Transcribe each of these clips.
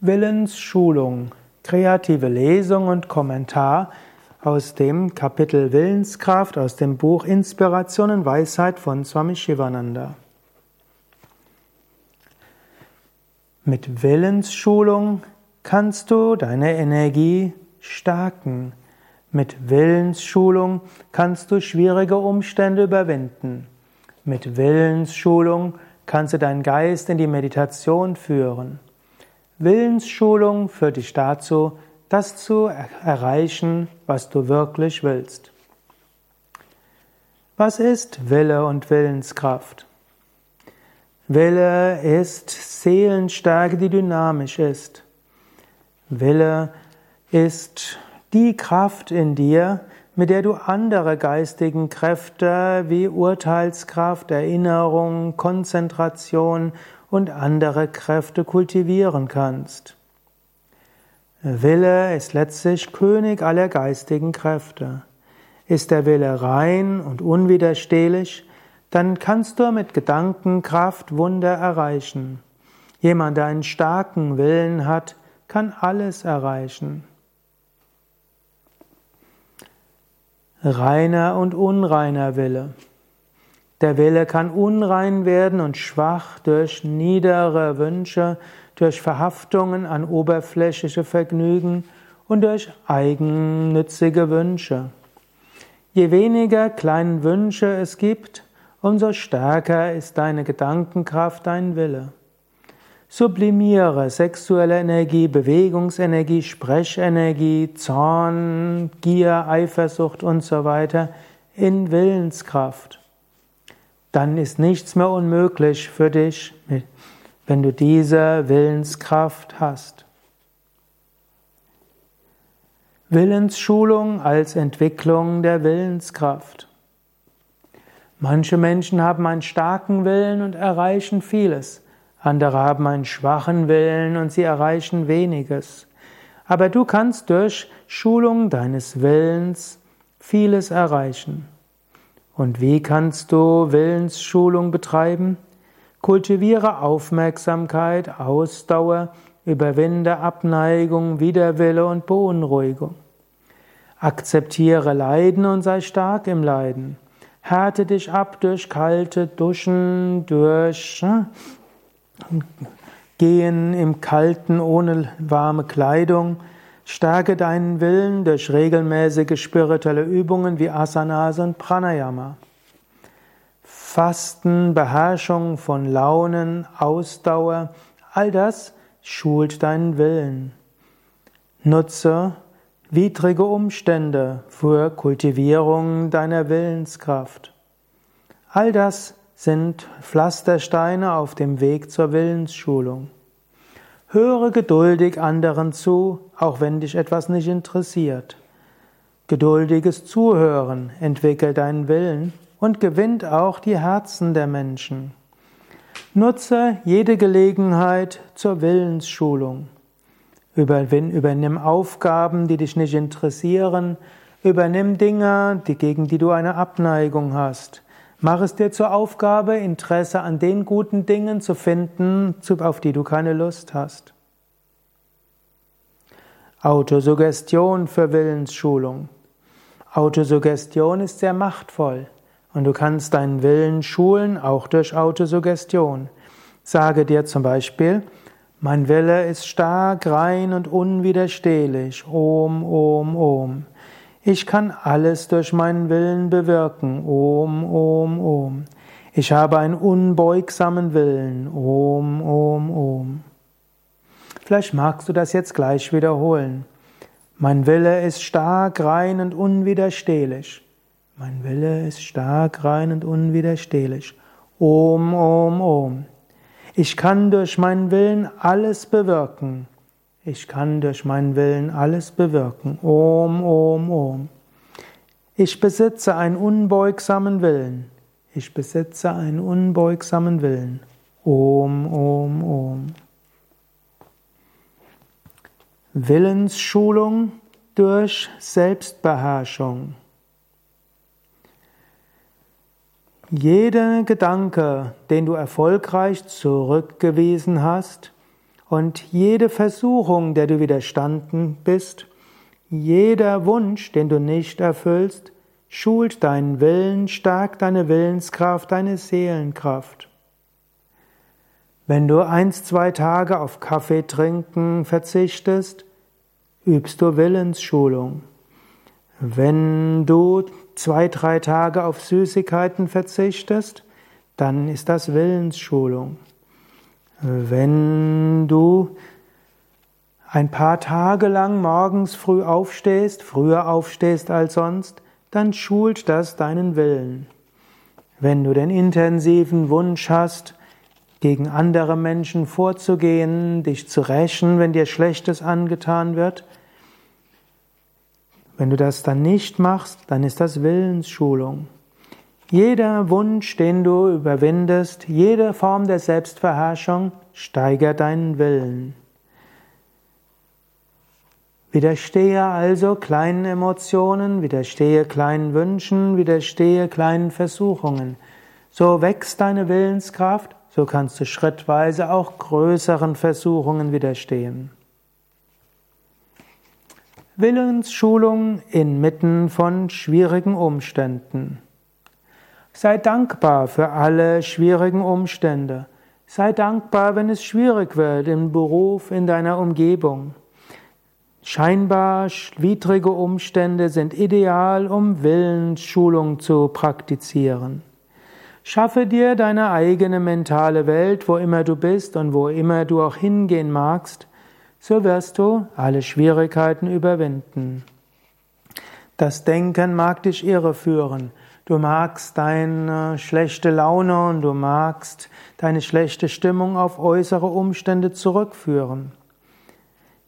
Willensschulung. Kreative Lesung und Kommentar aus dem Kapitel Willenskraft aus dem Buch Inspiration und Weisheit von Swami Shivananda. Mit Willensschulung kannst du deine Energie stärken. Mit Willensschulung kannst du schwierige Umstände überwinden. Mit Willensschulung kannst du deinen Geist in die Meditation führen. Willensschulung führt dich dazu, das zu erreichen, was du wirklich willst. Was ist Wille und Willenskraft? Wille ist Seelenstärke, die dynamisch ist. Wille ist die Kraft in dir, mit der du andere geistigen Kräfte wie Urteilskraft, Erinnerung, Konzentration und andere Kräfte kultivieren kannst. Wille ist letztlich König aller geistigen Kräfte. Ist der Wille rein und unwiderstehlich, dann kannst du mit Gedankenkraft Wunder erreichen. Jemand, der einen starken Willen hat, kann alles erreichen. Reiner und unreiner Wille. Der Wille kann unrein werden und schwach durch niedere Wünsche, durch Verhaftungen an oberflächliche Vergnügen und durch eigennützige Wünsche. Je weniger kleine Wünsche es gibt, umso stärker ist deine Gedankenkraft, dein Wille. Sublimiere sexuelle Energie, Bewegungsenergie, Sprechenergie, Zorn, Gier, Eifersucht und so weiter in Willenskraft dann ist nichts mehr unmöglich für dich, wenn du diese Willenskraft hast. Willensschulung als Entwicklung der Willenskraft. Manche Menschen haben einen starken Willen und erreichen vieles. Andere haben einen schwachen Willen und sie erreichen weniges. Aber du kannst durch Schulung deines Willens vieles erreichen. Und wie kannst du Willensschulung betreiben? Kultiviere Aufmerksamkeit, Ausdauer, überwinde Abneigung, Widerwille und Beunruhigung. Akzeptiere Leiden und sei stark im Leiden. Härte dich ab durch kalte Duschen, durch hm, Gehen im Kalten ohne warme Kleidung, Stärke deinen Willen durch regelmäßige spirituelle Übungen wie Asanas und Pranayama. Fasten, Beherrschung von Launen, Ausdauer, all das schult deinen Willen. Nutze widrige Umstände für Kultivierung deiner Willenskraft. All das sind Pflastersteine auf dem Weg zur Willensschulung. Höre geduldig anderen zu, auch wenn dich etwas nicht interessiert. Geduldiges Zuhören entwickelt deinen Willen und gewinnt auch die Herzen der Menschen. Nutze jede Gelegenheit zur Willensschulung. Übernimm Aufgaben, die dich nicht interessieren. Übernimm Dinge, die, gegen die du eine Abneigung hast. Mach es dir zur Aufgabe, Interesse an den guten Dingen zu finden, auf die du keine Lust hast. Autosuggestion für Willensschulung. Autosuggestion ist sehr machtvoll und du kannst deinen Willen schulen, auch durch Autosuggestion. Sage dir zum Beispiel, mein Wille ist stark, rein und unwiderstehlich. Om, Om, Om. Ich kann alles durch meinen Willen bewirken. Om, Om, Om. Ich habe einen unbeugsamen Willen. Om, Om, Om. Vielleicht magst du das jetzt gleich wiederholen. Mein Wille ist stark, rein und unwiderstehlich. Mein Wille ist stark, rein und unwiderstehlich. Om, Om, Om. Ich kann durch meinen Willen alles bewirken. Ich kann durch meinen Willen alles bewirken. Om, Om, Om. Ich besitze einen unbeugsamen Willen. Ich besitze einen unbeugsamen Willen. Om, Om, Om. Willensschulung durch Selbstbeherrschung. Jeder Gedanke, den du erfolgreich zurückgewiesen hast, Und jede Versuchung, der du widerstanden bist, jeder Wunsch, den du nicht erfüllst, schult deinen Willen, stärkt deine Willenskraft, deine Seelenkraft. Wenn du eins, zwei Tage auf Kaffee trinken verzichtest, übst du Willensschulung. Wenn du zwei, drei Tage auf Süßigkeiten verzichtest, dann ist das Willensschulung. Wenn du ein paar Tage lang morgens früh aufstehst, früher aufstehst als sonst, dann schult das deinen Willen. Wenn du den intensiven Wunsch hast, gegen andere Menschen vorzugehen, dich zu rächen, wenn dir Schlechtes angetan wird, wenn du das dann nicht machst, dann ist das Willensschulung. Jeder Wunsch, den du überwindest, jede Form der Selbstverherrschung steigert deinen Willen. Widerstehe also kleinen Emotionen, widerstehe kleinen Wünschen, widerstehe kleinen Versuchungen. So wächst deine Willenskraft, so kannst du schrittweise auch größeren Versuchungen widerstehen. Willensschulung inmitten von schwierigen Umständen. Sei dankbar für alle schwierigen Umstände. Sei dankbar, wenn es schwierig wird im Beruf, in deiner Umgebung. Scheinbar widrige Umstände sind ideal, um Willensschulung zu praktizieren. Schaffe dir deine eigene mentale Welt, wo immer du bist und wo immer du auch hingehen magst, so wirst du alle Schwierigkeiten überwinden. Das Denken mag dich irreführen. Du magst deine schlechte Laune und du magst deine schlechte Stimmung auf äußere Umstände zurückführen.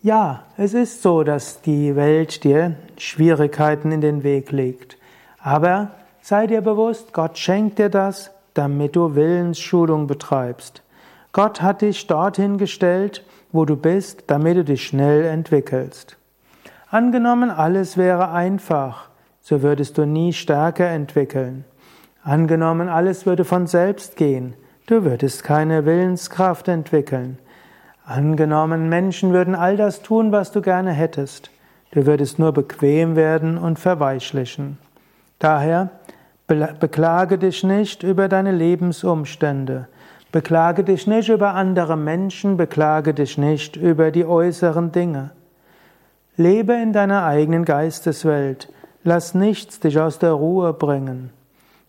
Ja, es ist so, dass die Welt dir Schwierigkeiten in den Weg legt. Aber sei dir bewusst, Gott schenkt dir das, damit du Willensschulung betreibst. Gott hat dich dorthin gestellt, wo du bist, damit du dich schnell entwickelst. Angenommen, alles wäre einfach, so würdest du nie Stärke entwickeln. Angenommen, alles würde von selbst gehen, du würdest keine Willenskraft entwickeln. Angenommen, Menschen würden all das tun, was du gerne hättest, du würdest nur bequem werden und verweichlichen. Daher beklage dich nicht über deine Lebensumstände, beklage dich nicht über andere Menschen, beklage dich nicht über die äußeren Dinge. Lebe in deiner eigenen Geisteswelt, Lass nichts dich aus der Ruhe bringen.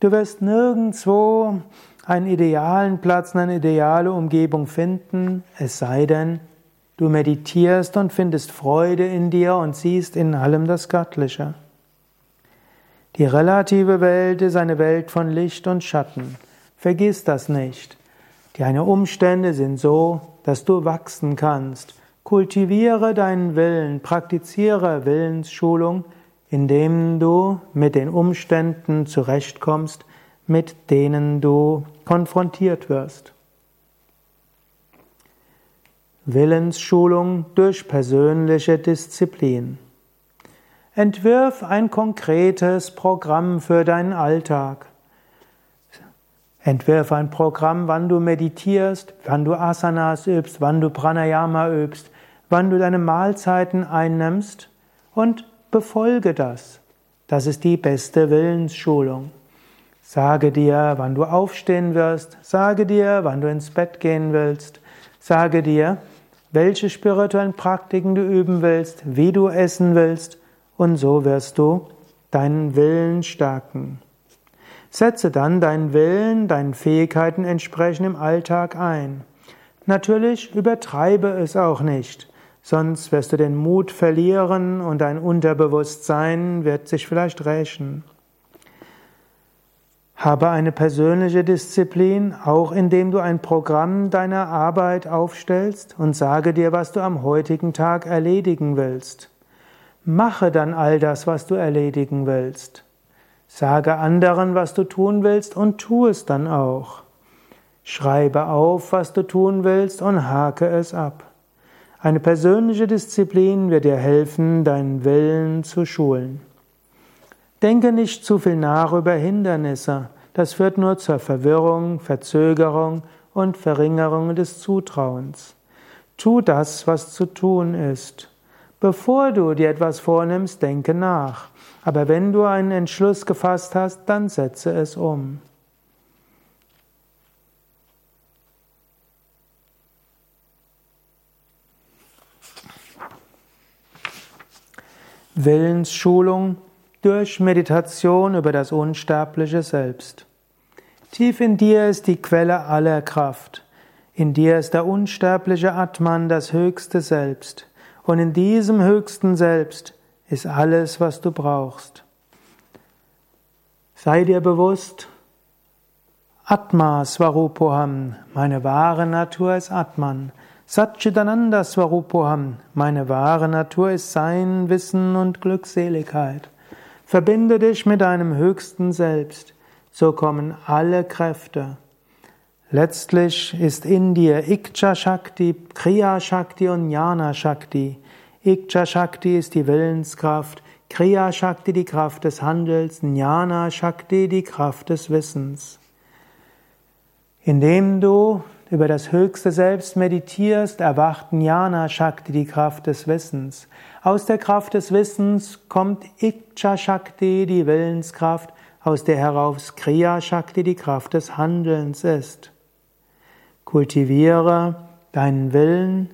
Du wirst nirgendwo einen idealen Platz, eine ideale Umgebung finden, es sei denn, du meditierst und findest Freude in dir und siehst in allem das Göttliche. Die relative Welt ist eine Welt von Licht und Schatten. Vergiss das nicht. Deine Umstände sind so, dass du wachsen kannst. Kultiviere deinen Willen, praktiziere Willensschulung, indem du mit den Umständen zurechtkommst, mit denen du konfrontiert wirst. Willensschulung durch persönliche Disziplin. Entwirf ein konkretes Programm für deinen Alltag. Entwirf ein Programm, wann du meditierst, wann du Asanas übst, wann du Pranayama übst, wann du deine Mahlzeiten einnimmst und befolge das. Das ist die beste Willensschulung. Sage dir, wann du aufstehen wirst, sage dir, wann du ins Bett gehen willst, sage dir, welche spirituellen Praktiken du üben willst, wie du essen willst, und so wirst du deinen Willen stärken. Setze dann deinen Willen, deinen Fähigkeiten entsprechend im Alltag ein. Natürlich übertreibe es auch nicht. Sonst wirst du den Mut verlieren und dein Unterbewusstsein wird sich vielleicht rächen. Habe eine persönliche Disziplin, auch indem du ein Programm deiner Arbeit aufstellst und sage dir, was du am heutigen Tag erledigen willst. Mache dann all das, was du erledigen willst. Sage anderen, was du tun willst und tu es dann auch. Schreibe auf, was du tun willst und hake es ab. Eine persönliche Disziplin wird dir helfen, deinen Willen zu schulen. Denke nicht zu viel nach über Hindernisse. Das führt nur zur Verwirrung, Verzögerung und Verringerung des Zutrauens. Tu das, was zu tun ist. Bevor du dir etwas vornimmst, denke nach. Aber wenn du einen Entschluss gefasst hast, dann setze es um. Willensschulung durch Meditation über das unsterbliche Selbst. Tief in dir ist die Quelle aller Kraft. In dir ist der unsterbliche Atman, das höchste Selbst. Und in diesem höchsten Selbst ist alles, was du brauchst. Sei dir bewusst, Atma Svarupoham, meine wahre Natur ist Atman. Satchitananda Svarupoham, meine wahre Natur ist Sein, Wissen und Glückseligkeit. Verbinde dich mit deinem höchsten Selbst, so kommen alle Kräfte. Letztlich ist in dir Ikcha Shakti, Kriya Shakti und Jnana Shakti. Ikcha Shakti ist die Willenskraft, Kriya Shakti die Kraft des Handels, Jnana Shakti die Kraft des Wissens. Indem du über das höchste Selbst meditierst, erwacht Jnana Shakti, die Kraft des Wissens. Aus der Kraft des Wissens kommt Ikcha Shakti, die Willenskraft, aus der heraus Kriya Shakti, die Kraft des Handelns ist. Kultiviere deinen Willen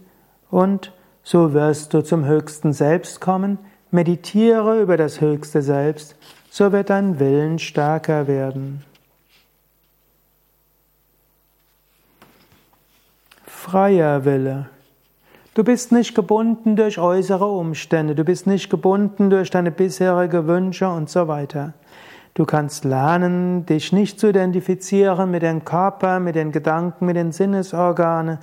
und so wirst du zum höchsten Selbst kommen. Meditiere über das höchste Selbst, so wird dein Willen stärker werden. Freier Wille. Du bist nicht gebunden durch äußere Umstände, du bist nicht gebunden durch deine bisherigen Wünsche und so weiter. Du kannst lernen, dich nicht zu identifizieren mit dem Körper, mit den Gedanken, mit den Sinnesorganen.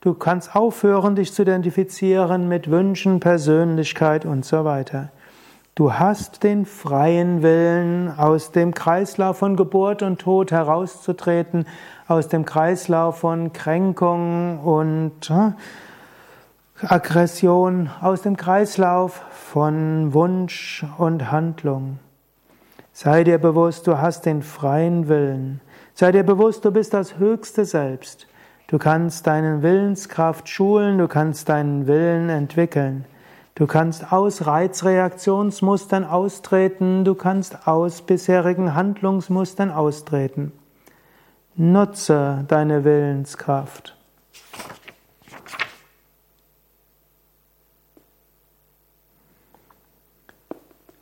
Du kannst aufhören, dich zu identifizieren mit Wünschen, Persönlichkeit und so weiter. Du hast den freien Willen, aus dem Kreislauf von Geburt und Tod herauszutreten, aus dem Kreislauf von Kränkung und äh, Aggression, aus dem Kreislauf von Wunsch und Handlung. Sei dir bewusst, du hast den freien Willen. Sei dir bewusst, du bist das höchste Selbst. Du kannst deinen Willenskraft schulen, du kannst deinen Willen entwickeln. Du kannst aus Reizreaktionsmustern austreten, du kannst aus bisherigen Handlungsmustern austreten. Nutze deine Willenskraft.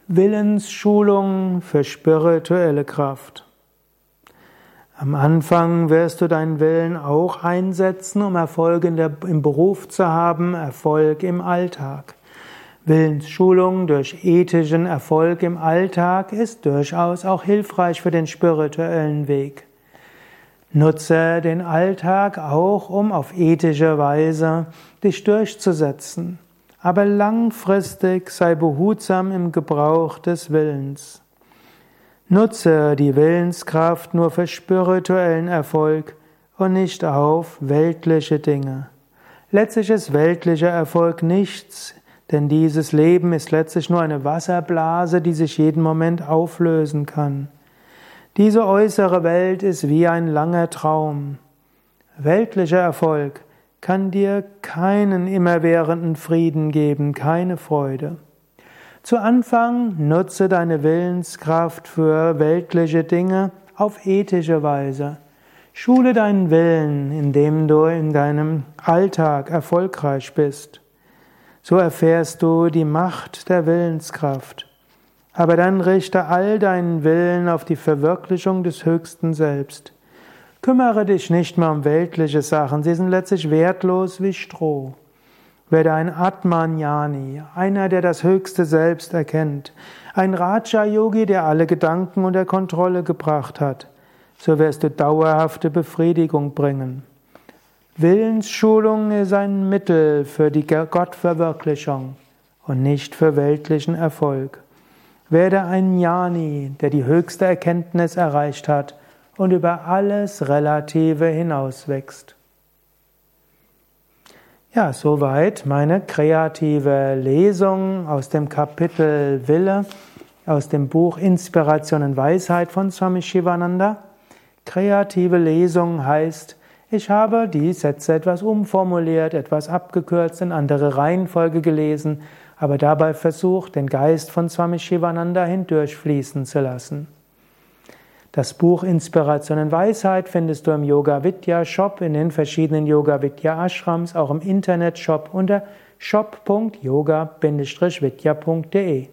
Willensschulung für spirituelle Kraft. Am Anfang wirst du deinen Willen auch einsetzen, um Erfolg der, im Beruf zu haben, Erfolg im Alltag. Willensschulung durch ethischen Erfolg im Alltag ist durchaus auch hilfreich für den spirituellen Weg. Nutze den Alltag auch, um auf ethische Weise dich durchzusetzen, aber langfristig sei behutsam im Gebrauch des Willens. Nutze die Willenskraft nur für spirituellen Erfolg und nicht auf weltliche Dinge. Letztlich ist weltlicher Erfolg nichts denn dieses Leben ist letztlich nur eine Wasserblase, die sich jeden Moment auflösen kann. Diese äußere Welt ist wie ein langer Traum. Weltlicher Erfolg kann dir keinen immerwährenden Frieden geben, keine Freude. Zu Anfang nutze deine Willenskraft für weltliche Dinge auf ethische Weise. Schule deinen Willen, indem du in deinem Alltag erfolgreich bist. So erfährst du die Macht der Willenskraft. Aber dann richte all deinen Willen auf die Verwirklichung des höchsten Selbst. Kümmere dich nicht mehr um weltliche Sachen, sie sind letztlich wertlos wie Stroh. Werde ein Atmanyani, einer, der das höchste Selbst erkennt, ein Raja-Yogi, der alle Gedanken unter Kontrolle gebracht hat. So wirst du dauerhafte Befriedigung bringen. Willensschulung ist ein Mittel für die Gottverwirklichung und nicht für weltlichen Erfolg. Werde ein Jnani, der die höchste Erkenntnis erreicht hat und über alles Relative hinauswächst. Ja, soweit meine kreative Lesung aus dem Kapitel Wille aus dem Buch Inspiration und Weisheit von Swami Shivananda. Kreative Lesung heißt, Ich habe die Sätze etwas umformuliert, etwas abgekürzt, in andere Reihenfolge gelesen, aber dabei versucht, den Geist von Swami Shivananda hindurchfließen zu lassen. Das Buch Inspiration und Weisheit findest du im Yoga Vidya Shop, in den verschiedenen Yoga Vidya Ashrams, auch im Internet Shop unter shop.yoga-vidya.de.